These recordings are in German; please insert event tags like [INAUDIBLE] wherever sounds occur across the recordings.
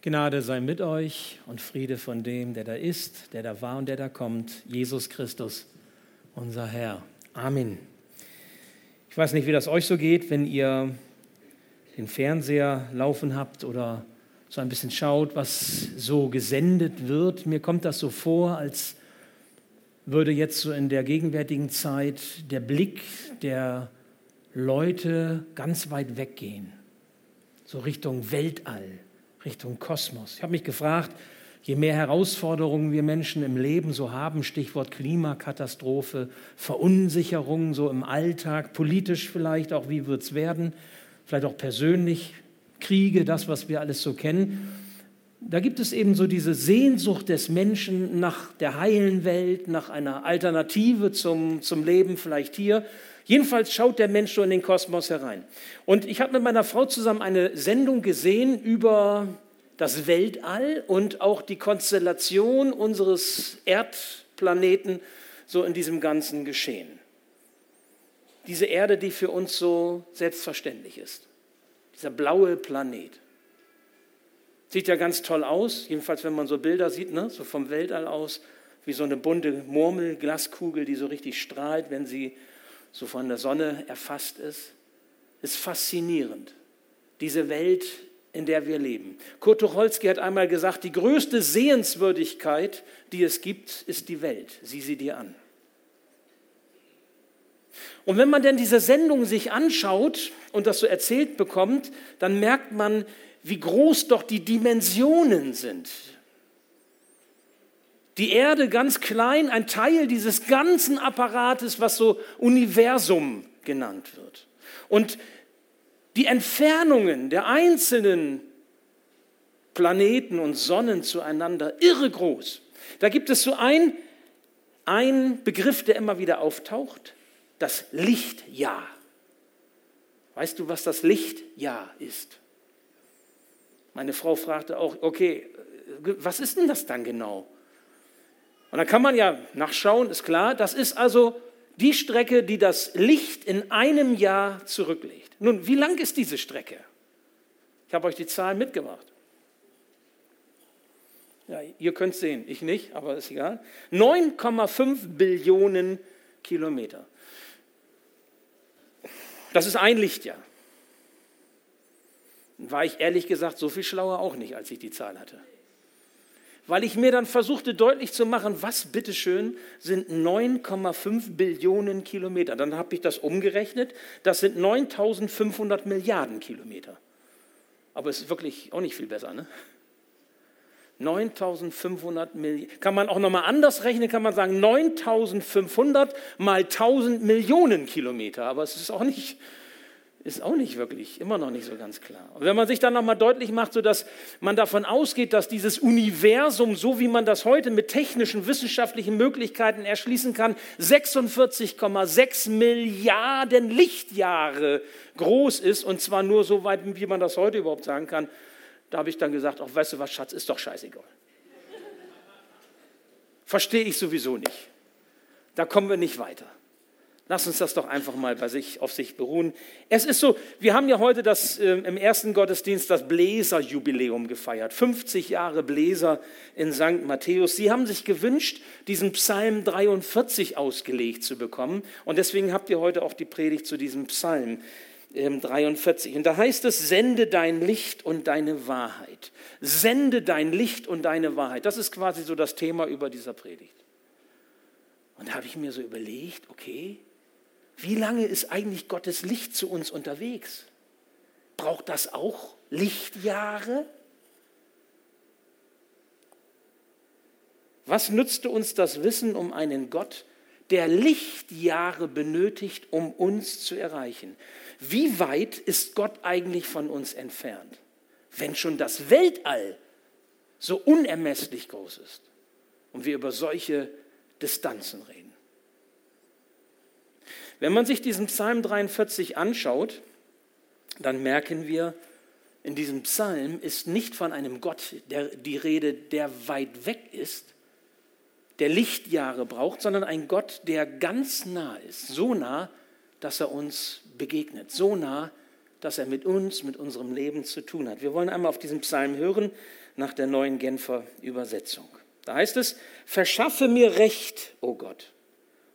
Gnade sei mit euch und Friede von dem, der da ist, der da war und der da kommt, Jesus Christus, unser Herr. Amen. Ich weiß nicht, wie das euch so geht, wenn ihr den Fernseher laufen habt oder so ein bisschen schaut, was so gesendet wird. Mir kommt das so vor, als würde jetzt so in der gegenwärtigen Zeit der Blick der Leute ganz weit weggehen, so Richtung Weltall Richtung Kosmos. Ich habe mich gefragt, je mehr Herausforderungen wir Menschen im Leben so haben, Stichwort Klimakatastrophe, Verunsicherung so im Alltag, politisch vielleicht auch, wie wird es werden, vielleicht auch persönlich, Kriege, das, was wir alles so kennen. Da gibt es eben so diese Sehnsucht des Menschen nach der heilen Welt, nach einer Alternative zum, zum Leben, vielleicht hier. Jedenfalls schaut der Mensch so in den Kosmos herein. Und ich habe mit meiner Frau zusammen eine Sendung gesehen über das Weltall und auch die Konstellation unseres Erdplaneten so in diesem ganzen Geschehen. Diese Erde, die für uns so selbstverständlich ist. Dieser blaue Planet. Sieht ja ganz toll aus, jedenfalls wenn man so Bilder sieht, ne? so vom Weltall aus, wie so eine bunte Murmelglaskugel, die so richtig strahlt, wenn sie so von der Sonne erfasst ist, ist faszinierend. Diese Welt, in der wir leben. Kurt Tucholsky hat einmal gesagt, die größte Sehenswürdigkeit, die es gibt, ist die Welt. Sieh sie dir an. Und wenn man denn diese Sendung sich anschaut und das so erzählt bekommt, dann merkt man, wie groß doch die Dimensionen sind. Die Erde ganz klein, ein Teil dieses ganzen Apparates, was so Universum genannt wird. Und die Entfernungen der einzelnen Planeten und Sonnen zueinander irre groß. Da gibt es so ein, ein Begriff, der immer wieder auftaucht, das Lichtjahr. Weißt du, was das Lichtjahr ist? Meine Frau fragte auch, okay, was ist denn das dann genau? Und dann kann man ja nachschauen, ist klar, das ist also die Strecke, die das Licht in einem Jahr zurücklegt. Nun, wie lang ist diese Strecke? Ich habe euch die Zahlen mitgebracht. Ja, ihr könnt es sehen, ich nicht, aber ist egal. 9,5 Billionen Kilometer. Das ist ein Lichtjahr. War ich ehrlich gesagt so viel schlauer auch nicht, als ich die Zahl hatte weil ich mir dann versuchte deutlich zu machen, was bitteschön sind 9,5 Billionen Kilometer. Dann habe ich das umgerechnet, das sind 9500 Milliarden Kilometer. Aber es ist wirklich auch nicht viel besser, ne? 9500 Millionen. Kann man auch nochmal anders rechnen, kann man sagen 9500 mal 1000 Millionen Kilometer. Aber es ist auch nicht ist auch nicht wirklich, immer noch nicht so ganz klar. Und wenn man sich dann nochmal deutlich macht, sodass man davon ausgeht, dass dieses Universum, so wie man das heute mit technischen, wissenschaftlichen Möglichkeiten erschließen kann, 46,6 Milliarden Lichtjahre groß ist, und zwar nur so weit, wie man das heute überhaupt sagen kann, da habe ich dann gesagt, ach, weißt du was, Schatz, ist doch scheißegal. Verstehe ich sowieso nicht. Da kommen wir nicht weiter. Lass uns das doch einfach mal bei sich, auf sich beruhen. Es ist so, wir haben ja heute das, äh, im ersten Gottesdienst das Bläserjubiläum gefeiert. 50 Jahre Bläser in St. Matthäus. Sie haben sich gewünscht, diesen Psalm 43 ausgelegt zu bekommen. Und deswegen habt ihr heute auch die Predigt zu diesem Psalm äh, 43. Und da heißt es, sende dein Licht und deine Wahrheit. Sende dein Licht und deine Wahrheit. Das ist quasi so das Thema über dieser Predigt. Und da habe ich mir so überlegt, okay, wie lange ist eigentlich Gottes Licht zu uns unterwegs? Braucht das auch Lichtjahre? Was nützte uns das Wissen um einen Gott, der Lichtjahre benötigt, um uns zu erreichen? Wie weit ist Gott eigentlich von uns entfernt, wenn schon das Weltall so unermesslich groß ist und wir über solche Distanzen reden? Wenn man sich diesen Psalm 43 anschaut, dann merken wir, in diesem Psalm ist nicht von einem Gott der, die Rede, der weit weg ist, der Lichtjahre braucht, sondern ein Gott, der ganz nah ist, so nah, dass er uns begegnet, so nah, dass er mit uns, mit unserem Leben zu tun hat. Wir wollen einmal auf diesen Psalm hören, nach der neuen Genfer Übersetzung. Da heißt es, verschaffe mir Recht, o oh Gott,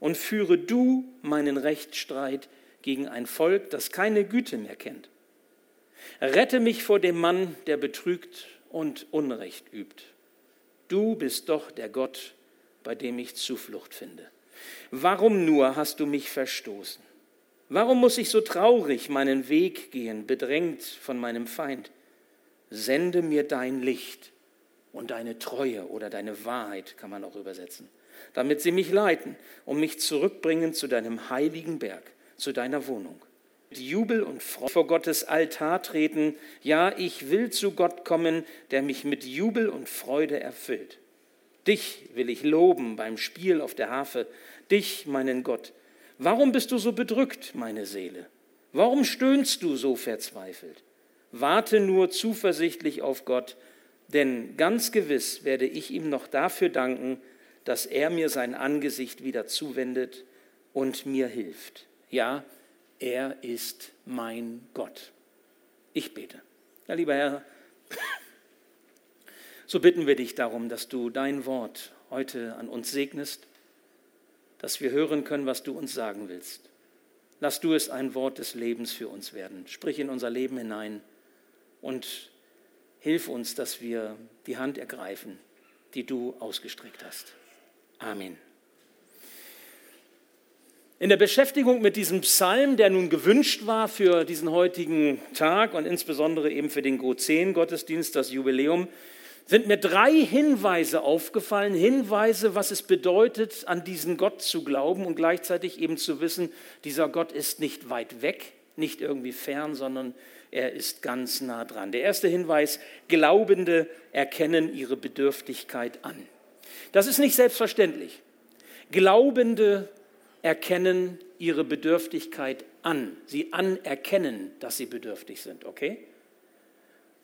und führe du meinen Rechtsstreit gegen ein Volk, das keine Güte mehr kennt. Rette mich vor dem Mann, der betrügt und Unrecht übt. Du bist doch der Gott, bei dem ich Zuflucht finde. Warum nur hast du mich verstoßen? Warum muss ich so traurig meinen Weg gehen, bedrängt von meinem Feind? Sende mir dein Licht und deine Treue oder deine Wahrheit, kann man auch übersetzen, damit sie mich leiten und mich zurückbringen zu deinem heiligen Berg, zu deiner Wohnung. Mit Jubel und Freude vor Gottes Altar treten, ja, ich will zu Gott kommen, der mich mit Jubel und Freude erfüllt. Dich will ich loben beim Spiel auf der Harfe, dich, meinen Gott. Warum bist du so bedrückt, meine Seele? Warum stöhnst du so verzweifelt? Warte nur zuversichtlich auf Gott, denn ganz gewiss werde ich ihm noch dafür danken, dass er mir sein Angesicht wieder zuwendet und mir hilft. Ja, er ist mein Gott. Ich bete. Ja, lieber Herr, [LAUGHS] so bitten wir dich darum, dass du dein Wort heute an uns segnest, dass wir hören können, was du uns sagen willst. Lass du es ein Wort des Lebens für uns werden. Sprich in unser Leben hinein und hilf uns, dass wir die Hand ergreifen, die du ausgestreckt hast. Amen. In der Beschäftigung mit diesem Psalm, der nun gewünscht war für diesen heutigen Tag und insbesondere eben für den Go-10-Gottesdienst, das Jubiläum, sind mir drei Hinweise aufgefallen. Hinweise, was es bedeutet, an diesen Gott zu glauben und gleichzeitig eben zu wissen, dieser Gott ist nicht weit weg, nicht irgendwie fern, sondern er ist ganz nah dran. Der erste Hinweis, Glaubende erkennen ihre Bedürftigkeit an. Das ist nicht selbstverständlich. Glaubende erkennen ihre Bedürftigkeit an. Sie anerkennen, dass sie bedürftig sind, okay?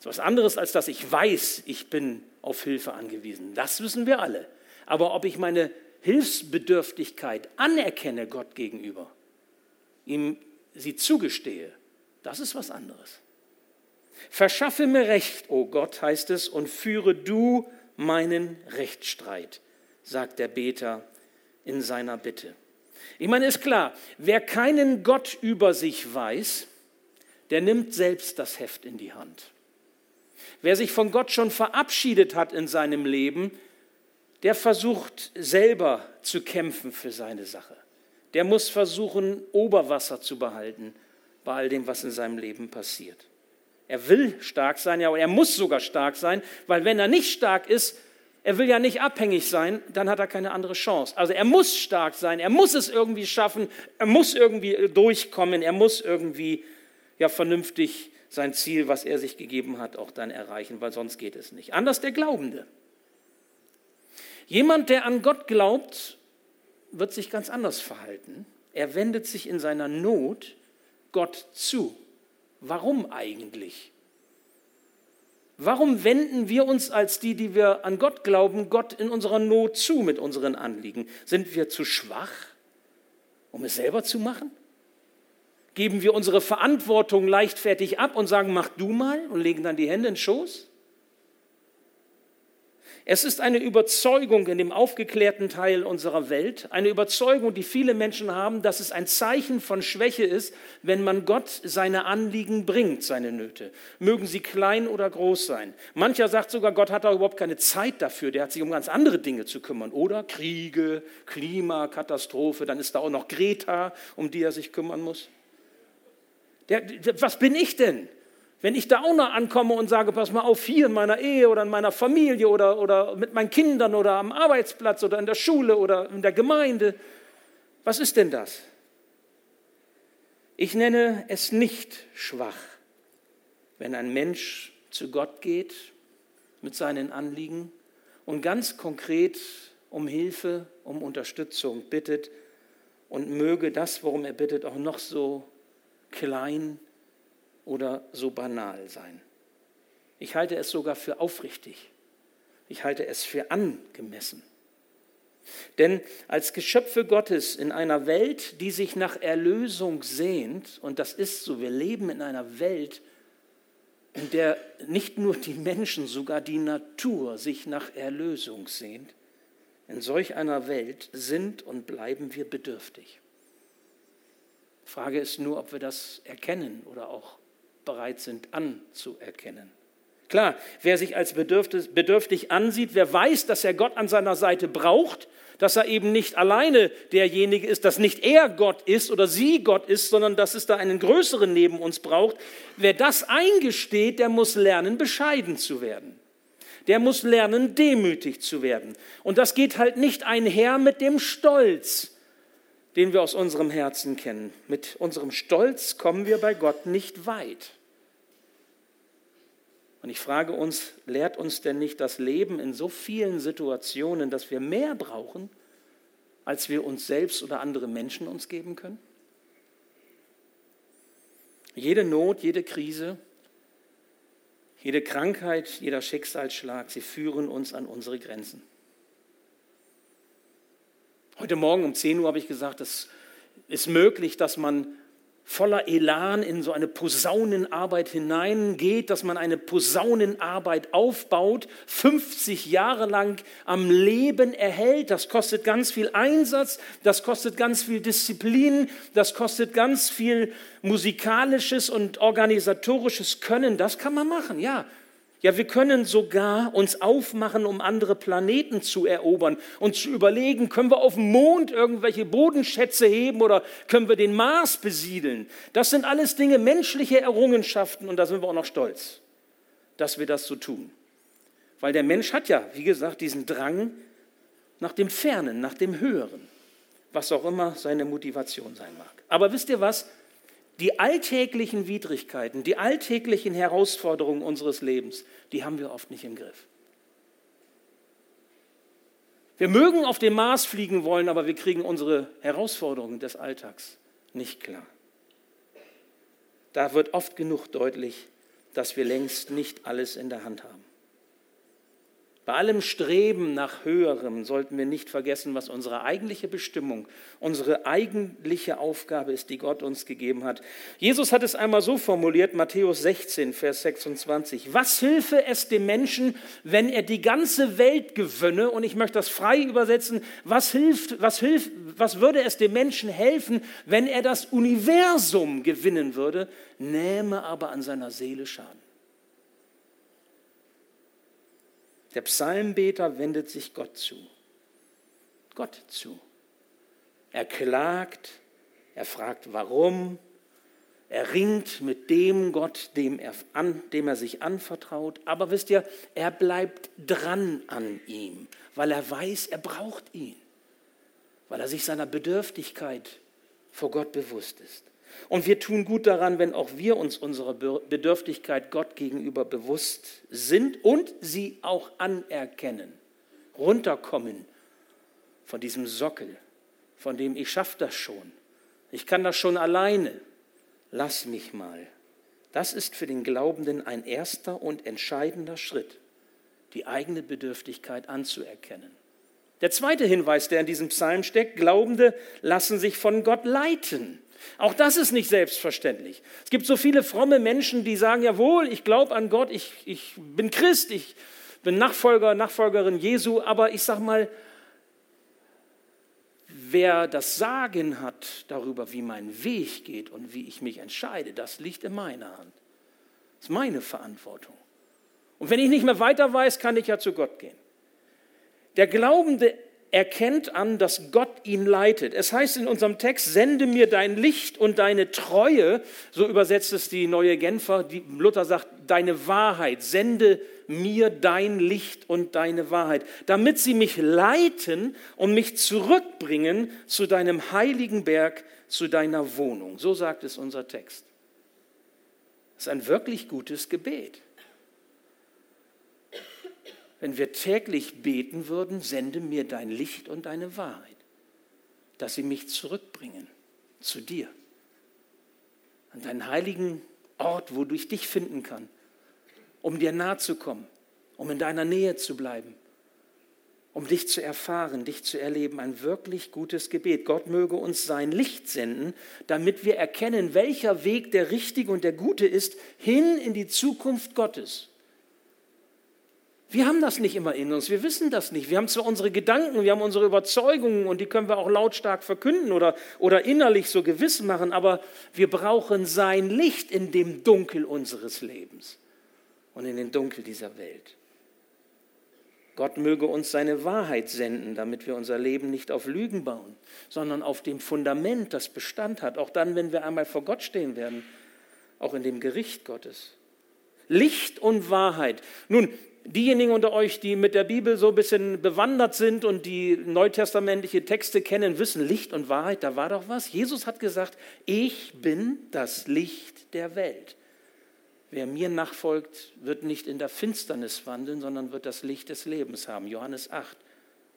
Das ist was anderes, als dass ich weiß, ich bin auf Hilfe angewiesen. Das wissen wir alle. Aber ob ich meine Hilfsbedürftigkeit anerkenne Gott gegenüber, ihm sie zugestehe, das ist was anderes. Verschaffe mir Recht, o oh Gott, heißt es, und führe du meinen Rechtsstreit, sagt der Beter in seiner Bitte. Ich meine, ist klar, wer keinen Gott über sich weiß, der nimmt selbst das Heft in die Hand. Wer sich von Gott schon verabschiedet hat in seinem Leben, der versucht selber zu kämpfen für seine Sache. Der muss versuchen, Oberwasser zu behalten bei all dem, was in seinem Leben passiert. Er will stark sein, ja, und er muss sogar stark sein, weil wenn er nicht stark ist, er will ja nicht abhängig sein, dann hat er keine andere Chance. Also er muss stark sein, er muss es irgendwie schaffen, er muss irgendwie durchkommen, er muss irgendwie ja vernünftig sein Ziel, was er sich gegeben hat, auch dann erreichen, weil sonst geht es nicht. Anders der Glaubende. Jemand, der an Gott glaubt, wird sich ganz anders verhalten. Er wendet sich in seiner Not Gott zu. Warum eigentlich? Warum wenden wir uns als die, die wir an Gott glauben, Gott in unserer Not zu mit unseren Anliegen? Sind wir zu schwach, um es selber zu machen? Geben wir unsere Verantwortung leichtfertig ab und sagen, mach du mal und legen dann die Hände in den Schoß? Es ist eine Überzeugung in dem aufgeklärten Teil unserer Welt, eine Überzeugung, die viele Menschen haben, dass es ein Zeichen von Schwäche ist, wenn man Gott seine Anliegen bringt, seine Nöte. Mögen sie klein oder groß sein. Mancher sagt sogar, Gott hat da überhaupt keine Zeit dafür, der hat sich um ganz andere Dinge zu kümmern. Oder Kriege, Klimakatastrophe, dann ist da auch noch Greta, um die er sich kümmern muss. Der, was bin ich denn? Wenn ich da auch noch ankomme und sage, pass mal auf, hier in meiner Ehe oder in meiner Familie oder, oder mit meinen Kindern oder am Arbeitsplatz oder in der Schule oder in der Gemeinde, was ist denn das? Ich nenne es nicht schwach, wenn ein Mensch zu Gott geht mit seinen Anliegen und ganz konkret um Hilfe, um Unterstützung bittet und möge das, worum er bittet, auch noch so klein oder so banal sein. Ich halte es sogar für aufrichtig. Ich halte es für angemessen. Denn als Geschöpfe Gottes in einer Welt, die sich nach Erlösung sehnt, und das ist so, wir leben in einer Welt, in der nicht nur die Menschen, sogar die Natur sich nach Erlösung sehnt, in solch einer Welt sind und bleiben wir bedürftig. Frage ist nur, ob wir das erkennen oder auch bereit sind anzuerkennen. Klar, wer sich als bedürftig ansieht, wer weiß, dass er Gott an seiner Seite braucht, dass er eben nicht alleine derjenige ist, dass nicht er Gott ist oder sie Gott ist, sondern dass es da einen größeren neben uns braucht. Wer das eingesteht, der muss lernen, bescheiden zu werden. Der muss lernen, demütig zu werden. Und das geht halt nicht einher mit dem Stolz, den wir aus unserem Herzen kennen. Mit unserem Stolz kommen wir bei Gott nicht weit. Und ich frage uns, lehrt uns denn nicht das Leben in so vielen Situationen, dass wir mehr brauchen, als wir uns selbst oder andere Menschen uns geben können? Jede Not, jede Krise, jede Krankheit, jeder Schicksalsschlag, sie führen uns an unsere Grenzen. Heute Morgen um 10 Uhr habe ich gesagt, es ist möglich, dass man voller Elan in so eine Posaunenarbeit hineingeht, dass man eine Posaunenarbeit aufbaut, 50 Jahre lang am Leben erhält. Das kostet ganz viel Einsatz, das kostet ganz viel Disziplin, das kostet ganz viel musikalisches und organisatorisches Können. Das kann man machen, ja. Ja, wir können sogar uns aufmachen, um andere Planeten zu erobern und zu überlegen, können wir auf dem Mond irgendwelche Bodenschätze heben oder können wir den Mars besiedeln. Das sind alles Dinge, menschliche Errungenschaften und da sind wir auch noch stolz, dass wir das so tun. Weil der Mensch hat ja, wie gesagt, diesen Drang nach dem Fernen, nach dem Höheren, was auch immer seine Motivation sein mag. Aber wisst ihr was? Die alltäglichen Widrigkeiten, die alltäglichen Herausforderungen unseres Lebens, die haben wir oft nicht im Griff. Wir mögen auf dem Mars fliegen wollen, aber wir kriegen unsere Herausforderungen des Alltags nicht klar. Da wird oft genug deutlich, dass wir längst nicht alles in der Hand haben. Bei allem Streben nach Höherem sollten wir nicht vergessen, was unsere eigentliche Bestimmung, unsere eigentliche Aufgabe ist, die Gott uns gegeben hat. Jesus hat es einmal so formuliert, Matthäus 16, Vers 26. Was hilfe es dem Menschen, wenn er die ganze Welt gewönne? Und ich möchte das frei übersetzen. Was hilft, was hilft, was würde es dem Menschen helfen, wenn er das Universum gewinnen würde, nähme aber an seiner Seele Schaden? Der Psalmbeter wendet sich Gott zu. Gott zu. Er klagt, er fragt warum, er ringt mit dem Gott, dem er, an, dem er sich anvertraut. Aber wisst ihr, er bleibt dran an ihm, weil er weiß, er braucht ihn, weil er sich seiner Bedürftigkeit vor Gott bewusst ist. Und wir tun gut daran, wenn auch wir uns unserer Bedürftigkeit Gott gegenüber bewusst sind und sie auch anerkennen, runterkommen von diesem Sockel, von dem ich schaffe das schon, ich kann das schon alleine, lass mich mal. Das ist für den Glaubenden ein erster und entscheidender Schritt, die eigene Bedürftigkeit anzuerkennen. Der zweite Hinweis, der in diesem Psalm steckt, Glaubende lassen sich von Gott leiten. Auch das ist nicht selbstverständlich. Es gibt so viele fromme Menschen, die sagen, jawohl, ich glaube an Gott, ich, ich bin Christ, ich bin Nachfolger, Nachfolgerin Jesu, aber ich sage mal, wer das Sagen hat darüber, wie mein Weg geht und wie ich mich entscheide, das liegt in meiner Hand. Das ist meine Verantwortung. Und wenn ich nicht mehr weiter weiß, kann ich ja zu Gott gehen. Der Glaubende erkennt an, dass Gott ihn leitet. Es heißt in unserem Text, sende mir dein Licht und deine Treue, so übersetzt es die neue Genfer, die Luther sagt, deine Wahrheit, sende mir dein Licht und deine Wahrheit, damit sie mich leiten und mich zurückbringen zu deinem heiligen Berg, zu deiner Wohnung. So sagt es unser Text. Das ist ein wirklich gutes Gebet wenn wir täglich beten würden, sende mir dein Licht und deine Wahrheit, dass sie mich zurückbringen zu dir, an deinen heiligen Ort, wo du dich finden kann, um dir nahe zu kommen, um in deiner Nähe zu bleiben, um dich zu erfahren, dich zu erleben. Ein wirklich gutes Gebet. Gott möge uns sein Licht senden, damit wir erkennen, welcher Weg der richtige und der gute ist, hin in die Zukunft Gottes. Wir haben das nicht immer in uns, wir wissen das nicht. Wir haben zwar unsere Gedanken, wir haben unsere Überzeugungen und die können wir auch lautstark verkünden oder, oder innerlich so gewiss machen, aber wir brauchen sein Licht in dem Dunkel unseres Lebens und in dem Dunkel dieser Welt. Gott möge uns seine Wahrheit senden, damit wir unser Leben nicht auf Lügen bauen, sondern auf dem Fundament, das Bestand hat, auch dann, wenn wir einmal vor Gott stehen werden, auch in dem Gericht Gottes. Licht und Wahrheit. Nun, diejenigen unter euch, die mit der Bibel so ein bisschen bewandert sind und die neutestamentliche Texte kennen, wissen, Licht und Wahrheit, da war doch was. Jesus hat gesagt, ich bin das Licht der Welt. Wer mir nachfolgt, wird nicht in der Finsternis wandeln, sondern wird das Licht des Lebens haben. Johannes 8.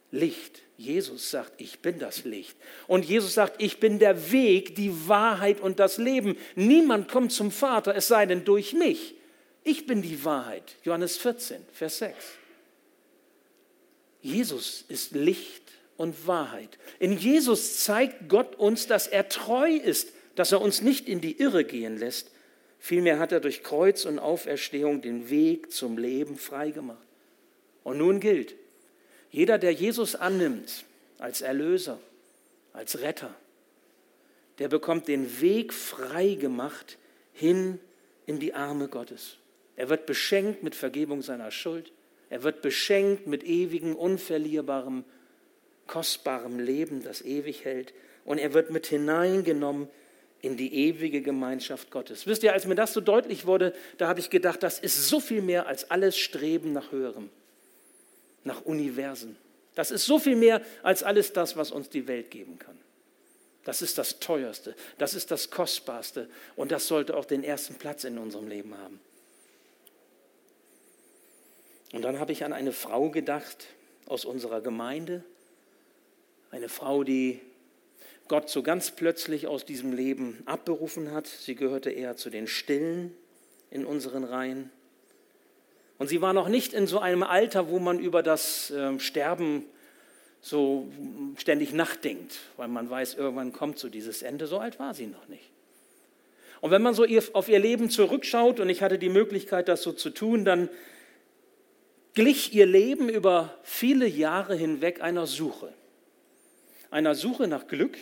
Licht. Jesus sagt, ich bin das Licht. Und Jesus sagt, ich bin der Weg, die Wahrheit und das Leben. Niemand kommt zum Vater, es sei denn durch mich. Ich bin die Wahrheit. Johannes 14, Vers 6. Jesus ist Licht und Wahrheit. In Jesus zeigt Gott uns, dass er treu ist, dass er uns nicht in die Irre gehen lässt. Vielmehr hat er durch Kreuz und Auferstehung den Weg zum Leben freigemacht. Und nun gilt, jeder, der Jesus annimmt als Erlöser, als Retter, der bekommt den Weg freigemacht hin in die Arme Gottes. Er wird beschenkt mit Vergebung seiner Schuld. Er wird beschenkt mit ewigem, unverlierbarem, kostbarem Leben, das ewig hält. Und er wird mit hineingenommen in die ewige Gemeinschaft Gottes. Wisst ihr, als mir das so deutlich wurde, da habe ich gedacht, das ist so viel mehr als alles Streben nach Höherem, nach Universen. Das ist so viel mehr als alles das, was uns die Welt geben kann. Das ist das Teuerste, das ist das Kostbarste und das sollte auch den ersten Platz in unserem Leben haben. Und dann habe ich an eine Frau gedacht aus unserer Gemeinde, eine Frau, die Gott so ganz plötzlich aus diesem Leben abberufen hat. Sie gehörte eher zu den Stillen in unseren Reihen. Und sie war noch nicht in so einem Alter, wo man über das ähm, Sterben so ständig nachdenkt, weil man weiß, irgendwann kommt so dieses Ende. So alt war sie noch nicht. Und wenn man so auf ihr Leben zurückschaut, und ich hatte die Möglichkeit, das so zu tun, dann glich ihr Leben über viele Jahre hinweg einer Suche. Einer Suche nach Glück,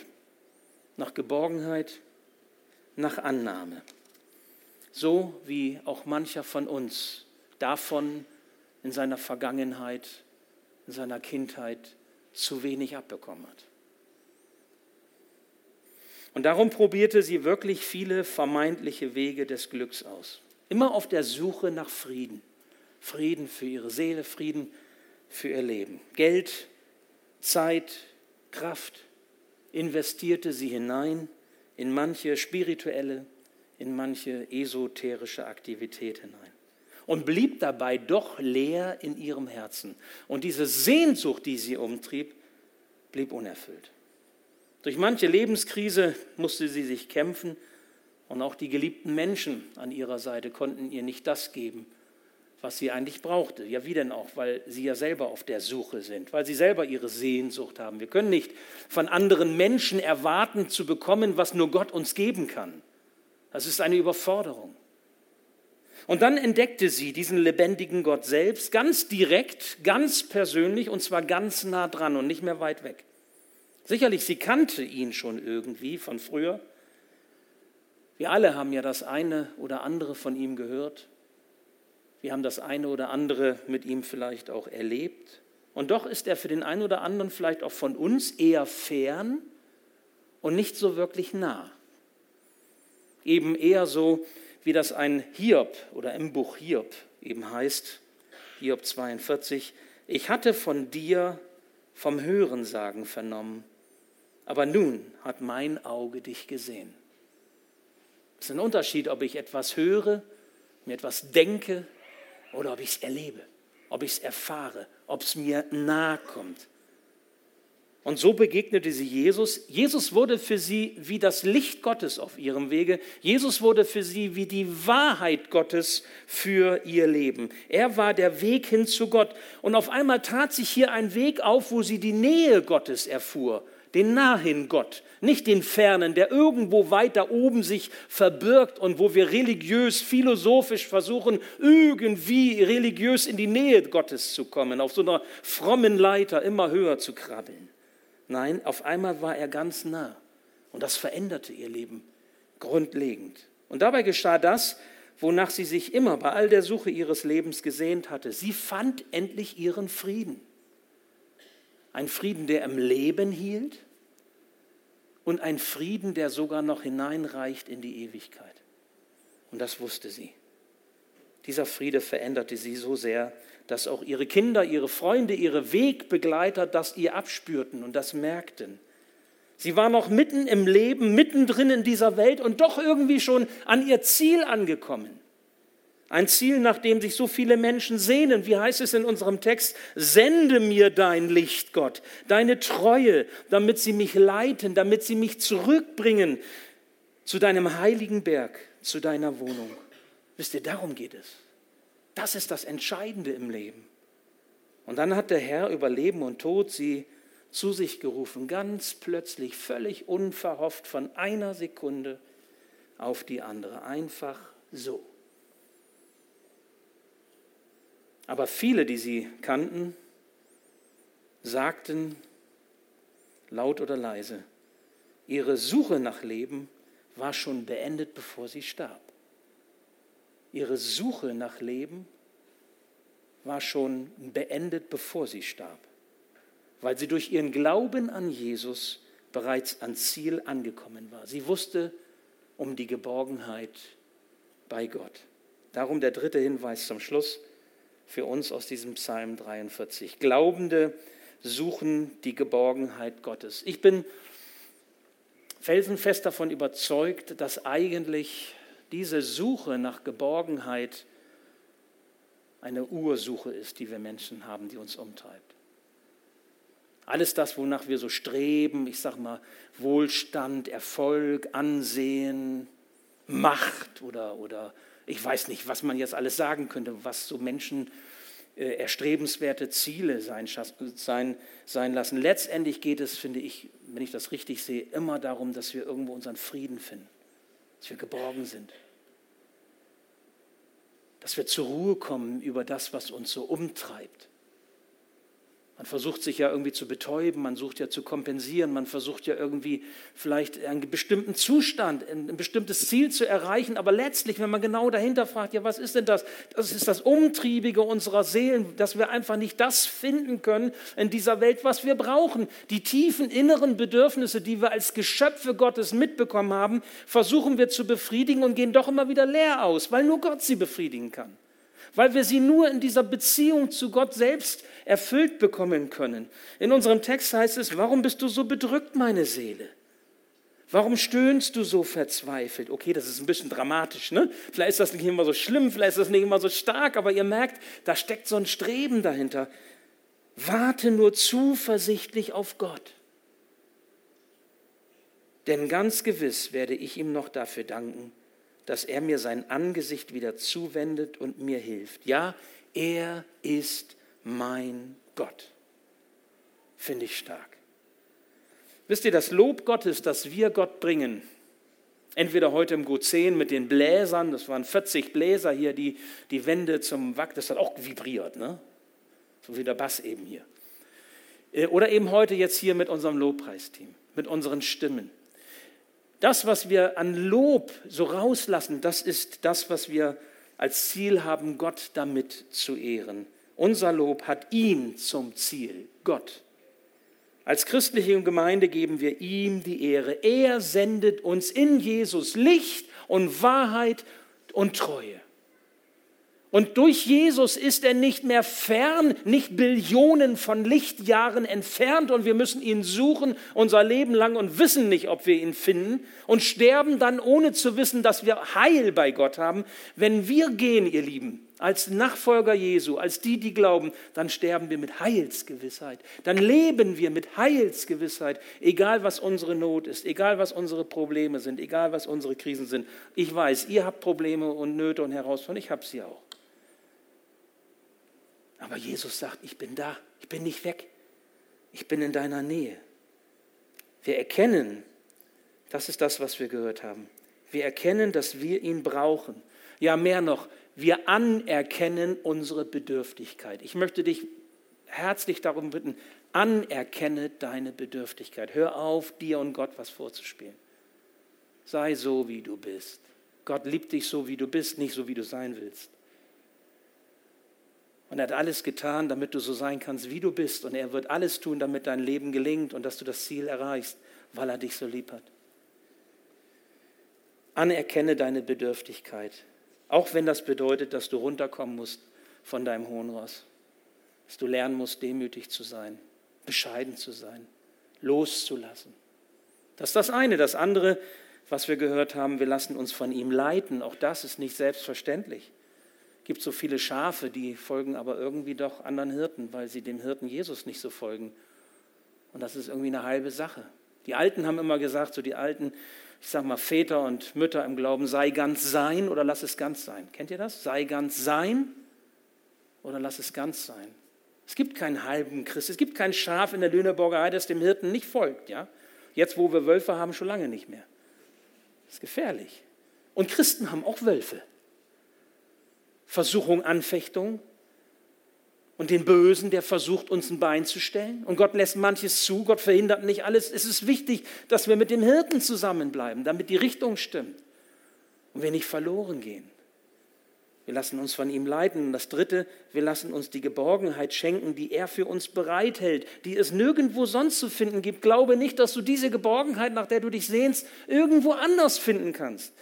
nach Geborgenheit, nach Annahme. So wie auch mancher von uns davon in seiner Vergangenheit, in seiner Kindheit zu wenig abbekommen hat. Und darum probierte sie wirklich viele vermeintliche Wege des Glücks aus. Immer auf der Suche nach Frieden. Frieden für ihre Seele, Frieden für ihr Leben. Geld, Zeit, Kraft investierte sie hinein in manche spirituelle, in manche esoterische Aktivität hinein und blieb dabei doch leer in ihrem Herzen. Und diese Sehnsucht, die sie umtrieb, blieb unerfüllt. Durch manche Lebenskrise musste sie sich kämpfen und auch die geliebten Menschen an ihrer Seite konnten ihr nicht das geben, was sie eigentlich brauchte. Ja, wie denn auch? Weil sie ja selber auf der Suche sind, weil sie selber ihre Sehnsucht haben. Wir können nicht von anderen Menschen erwarten zu bekommen, was nur Gott uns geben kann. Das ist eine Überforderung. Und dann entdeckte sie diesen lebendigen Gott selbst ganz direkt, ganz persönlich und zwar ganz nah dran und nicht mehr weit weg. Sicherlich, sie kannte ihn schon irgendwie von früher. Wir alle haben ja das eine oder andere von ihm gehört. Wir haben das eine oder andere mit ihm vielleicht auch erlebt. Und doch ist er für den einen oder anderen vielleicht auch von uns eher fern und nicht so wirklich nah. Eben eher so, wie das ein Hiob oder im Buch Hiob eben heißt, Hiob 42, ich hatte von dir vom Hörensagen vernommen, aber nun hat mein Auge dich gesehen. Es ist ein Unterschied, ob ich etwas höre, mir etwas denke oder ob ich es erlebe, ob ich es erfahre, ob es mir nahe kommt. Und so begegnete sie Jesus. Jesus wurde für sie wie das Licht Gottes auf ihrem Wege. Jesus wurde für sie wie die Wahrheit Gottes für ihr Leben. Er war der Weg hin zu Gott. Und auf einmal tat sich hier ein Weg auf, wo sie die Nähe Gottes erfuhr den nahen Gott, nicht den fernen, der irgendwo weiter oben sich verbirgt und wo wir religiös, philosophisch versuchen, irgendwie religiös in die Nähe Gottes zu kommen, auf so einer frommen Leiter immer höher zu krabbeln. Nein, auf einmal war er ganz nah. Und das veränderte ihr Leben grundlegend. Und dabei geschah das, wonach sie sich immer bei all der Suche ihres Lebens gesehnt hatte. Sie fand endlich ihren Frieden. Ein Frieden, der im Leben hielt und ein Frieden, der sogar noch hineinreicht in die Ewigkeit. Und das wusste sie. Dieser Friede veränderte sie so sehr, dass auch ihre Kinder, ihre Freunde, ihre Wegbegleiter das ihr abspürten und das merkten. Sie war noch mitten im Leben, mittendrin in dieser Welt und doch irgendwie schon an ihr Ziel angekommen. Ein Ziel, nach dem sich so viele Menschen sehnen. Wie heißt es in unserem Text? Sende mir dein Licht, Gott, deine Treue, damit sie mich leiten, damit sie mich zurückbringen zu deinem heiligen Berg, zu deiner Wohnung. Wisst ihr, darum geht es. Das ist das Entscheidende im Leben. Und dann hat der Herr über Leben und Tod sie zu sich gerufen, ganz plötzlich, völlig unverhofft von einer Sekunde auf die andere, einfach so. Aber viele, die sie kannten, sagten laut oder leise, ihre Suche nach Leben war schon beendet, bevor sie starb. Ihre Suche nach Leben war schon beendet, bevor sie starb, weil sie durch ihren Glauben an Jesus bereits ans Ziel angekommen war. Sie wusste um die Geborgenheit bei Gott. Darum der dritte Hinweis zum Schluss für uns aus diesem Psalm 43. Glaubende suchen die Geborgenheit Gottes. Ich bin felsenfest davon überzeugt, dass eigentlich diese Suche nach Geborgenheit eine Ursuche ist, die wir Menschen haben, die uns umtreibt. Alles das, wonach wir so streben, ich sage mal Wohlstand, Erfolg, Ansehen, Macht oder, oder ich weiß nicht, was man jetzt alles sagen könnte, was so Menschen äh, erstrebenswerte Ziele sein, sein, sein lassen. Letztendlich geht es, finde ich, wenn ich das richtig sehe, immer darum, dass wir irgendwo unseren Frieden finden, dass wir geborgen sind, dass wir zur Ruhe kommen über das, was uns so umtreibt. Man versucht sich ja irgendwie zu betäuben, man sucht ja zu kompensieren, man versucht ja irgendwie vielleicht einen bestimmten Zustand, ein bestimmtes Ziel zu erreichen. Aber letztlich, wenn man genau dahinter fragt, ja, was ist denn das? Das ist das Umtriebige unserer Seelen, dass wir einfach nicht das finden können in dieser Welt, was wir brauchen. Die tiefen inneren Bedürfnisse, die wir als Geschöpfe Gottes mitbekommen haben, versuchen wir zu befriedigen und gehen doch immer wieder leer aus, weil nur Gott sie befriedigen kann weil wir sie nur in dieser Beziehung zu Gott selbst erfüllt bekommen können. In unserem Text heißt es, warum bist du so bedrückt, meine Seele? Warum stöhnst du so verzweifelt? Okay, das ist ein bisschen dramatisch, ne? Vielleicht ist das nicht immer so schlimm, vielleicht ist das nicht immer so stark, aber ihr merkt, da steckt so ein Streben dahinter. Warte nur zuversichtlich auf Gott. Denn ganz gewiss werde ich ihm noch dafür danken, dass er mir sein Angesicht wieder zuwendet und mir hilft. Ja, er ist mein Gott. Finde ich stark. Wisst ihr, das Lob Gottes, das wir Gott bringen, entweder heute im 10 mit den Bläsern, das waren 40 Bläser hier, die die Wände zum Wack, das hat auch vibriert, ne? so wie der Bass eben hier. Äh, oder eben heute jetzt hier mit unserem Lobpreisteam, mit unseren Stimmen. Das, was wir an Lob so rauslassen, das ist das, was wir als Ziel haben, Gott damit zu ehren. Unser Lob hat ihn zum Ziel, Gott. Als christliche Gemeinde geben wir ihm die Ehre. Er sendet uns in Jesus Licht und Wahrheit und Treue. Und durch Jesus ist er nicht mehr fern, nicht Billionen von Lichtjahren entfernt und wir müssen ihn suchen unser Leben lang und wissen nicht, ob wir ihn finden und sterben dann ohne zu wissen, dass wir Heil bei Gott haben. Wenn wir gehen, ihr Lieben, als Nachfolger Jesu, als die, die glauben, dann sterben wir mit Heilsgewissheit. Dann leben wir mit Heilsgewissheit, egal was unsere Not ist, egal was unsere Probleme sind, egal was unsere Krisen sind. Ich weiß, ihr habt Probleme und Nöte und Herausforderungen, ich habe sie auch. Aber Jesus sagt, ich bin da, ich bin nicht weg, ich bin in deiner Nähe. Wir erkennen, das ist das, was wir gehört haben. Wir erkennen, dass wir ihn brauchen. Ja, mehr noch, wir anerkennen unsere Bedürftigkeit. Ich möchte dich herzlich darum bitten, anerkenne deine Bedürftigkeit. Hör auf, dir und Gott was vorzuspielen. Sei so, wie du bist. Gott liebt dich so, wie du bist, nicht so, wie du sein willst. Und er hat alles getan, damit du so sein kannst, wie du bist. Und er wird alles tun, damit dein Leben gelingt und dass du das Ziel erreichst, weil er dich so lieb hat. Anerkenne deine Bedürftigkeit. Auch wenn das bedeutet, dass du runterkommen musst von deinem hohen Ross. Dass du lernen musst, demütig zu sein, bescheiden zu sein, loszulassen. Das ist das eine. Das andere, was wir gehört haben, wir lassen uns von ihm leiten. Auch das ist nicht selbstverständlich. Gibt so viele Schafe, die folgen aber irgendwie doch anderen Hirten, weil sie dem Hirten Jesus nicht so folgen. Und das ist irgendwie eine halbe Sache. Die Alten haben immer gesagt, so die alten ich sage mal, Väter und Mütter im Glauben, sei ganz sein oder lass es ganz sein. Kennt ihr das? Sei ganz sein oder lass es ganz sein. Es gibt keinen halben Christ, es gibt kein Schaf in der Lüneburger Heide, das dem Hirten nicht folgt. Ja? Jetzt, wo wir Wölfe haben, schon lange nicht mehr. Das ist gefährlich. Und Christen haben auch Wölfe. Versuchung, Anfechtung, und den Bösen, der versucht, uns ein Bein zu stellen. Und Gott lässt manches zu, Gott verhindert nicht alles. Es ist wichtig, dass wir mit dem Hirten zusammenbleiben, damit die Richtung stimmt und wir nicht verloren gehen. Wir lassen uns von ihm leiten. Und das Dritte, wir lassen uns die Geborgenheit schenken, die er für uns bereithält, die es nirgendwo sonst zu finden gibt. Glaube nicht, dass du diese Geborgenheit, nach der du dich sehnst, irgendwo anders finden kannst.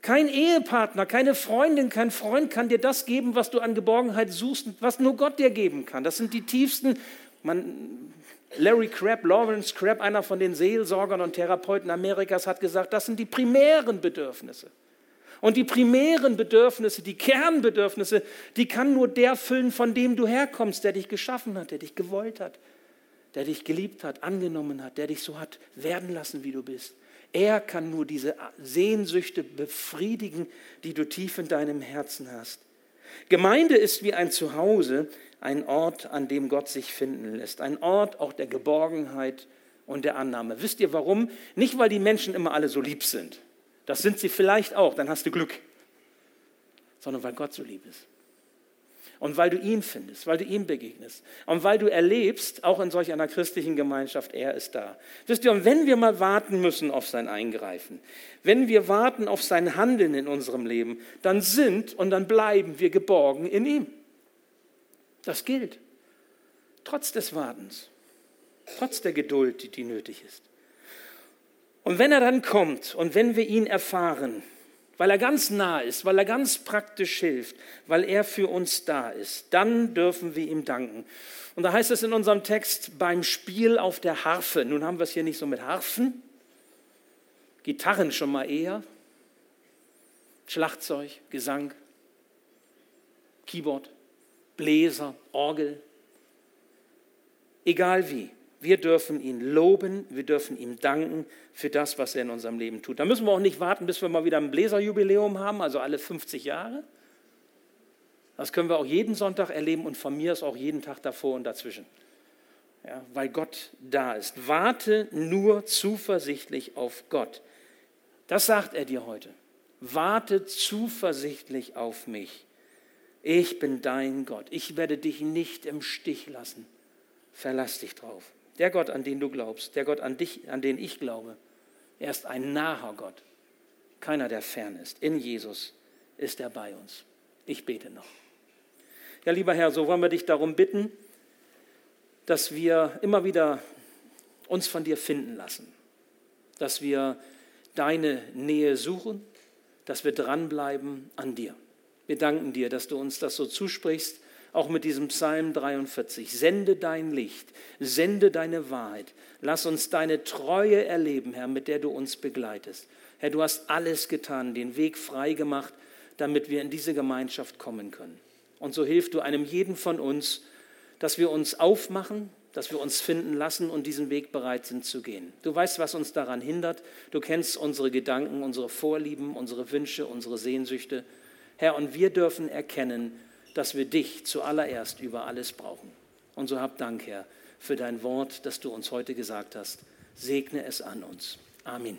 Kein Ehepartner, keine Freundin, kein Freund kann dir das geben, was du an Geborgenheit suchst, was nur Gott dir geben kann. Das sind die tiefsten. Man, Larry Crabb, Lawrence Crabb, einer von den Seelsorgern und Therapeuten Amerikas, hat gesagt, das sind die primären Bedürfnisse. Und die primären Bedürfnisse, die Kernbedürfnisse, die kann nur der füllen, von dem du herkommst, der dich geschaffen hat, der dich gewollt hat, der dich geliebt hat, angenommen hat, der dich so hat werden lassen, wie du bist. Er kann nur diese Sehnsüchte befriedigen, die du tief in deinem Herzen hast. Gemeinde ist wie ein Zuhause, ein Ort, an dem Gott sich finden lässt, ein Ort auch der Geborgenheit und der Annahme. Wisst ihr warum? Nicht, weil die Menschen immer alle so lieb sind. Das sind sie vielleicht auch, dann hast du Glück. Sondern weil Gott so lieb ist und weil du ihn findest, weil du ihm begegnest und weil du erlebst, auch in solch einer christlichen Gemeinschaft, er ist da. Wisst ihr, und wenn wir mal warten müssen auf sein Eingreifen, wenn wir warten auf sein Handeln in unserem Leben, dann sind und dann bleiben wir geborgen in ihm. Das gilt. Trotz des Wartens, trotz der Geduld, die, die nötig ist. Und wenn er dann kommt und wenn wir ihn erfahren, weil er ganz nah ist, weil er ganz praktisch hilft, weil er für uns da ist. Dann dürfen wir ihm danken. Und da heißt es in unserem Text beim Spiel auf der Harfe. Nun haben wir es hier nicht so mit Harfen, Gitarren schon mal eher, Schlagzeug, Gesang, Keyboard, Bläser, Orgel. Egal wie. Wir dürfen ihn loben, wir dürfen ihm danken für das, was er in unserem Leben tut. Da müssen wir auch nicht warten, bis wir mal wieder ein Bläserjubiläum haben, also alle 50 Jahre. Das können wir auch jeden Sonntag erleben und von mir ist auch jeden Tag davor und dazwischen. Ja, weil Gott da ist. Warte nur zuversichtlich auf Gott. Das sagt er dir heute. Warte zuversichtlich auf mich. Ich bin dein Gott. Ich werde dich nicht im Stich lassen. Verlass dich drauf. Der Gott, an den du glaubst, der Gott, an, dich, an den ich glaube, er ist ein naher Gott. Keiner, der fern ist. In Jesus ist er bei uns. Ich bete noch. Ja, lieber Herr, so wollen wir dich darum bitten, dass wir immer wieder uns von dir finden lassen, dass wir deine Nähe suchen, dass wir dranbleiben an dir. Wir danken dir, dass du uns das so zusprichst auch mit diesem Psalm 43. Sende dein Licht, sende deine Wahrheit. Lass uns deine Treue erleben, Herr, mit der du uns begleitest. Herr, du hast alles getan, den Weg frei gemacht, damit wir in diese Gemeinschaft kommen können. Und so hilf du einem jeden von uns, dass wir uns aufmachen, dass wir uns finden lassen und diesen Weg bereit sind zu gehen. Du weißt, was uns daran hindert. Du kennst unsere Gedanken, unsere Vorlieben, unsere Wünsche, unsere Sehnsüchte. Herr, und wir dürfen erkennen, dass wir dich zuallererst über alles brauchen. Und so hab Dank, Herr, für dein Wort, das du uns heute gesagt hast. Segne es an uns. Amen.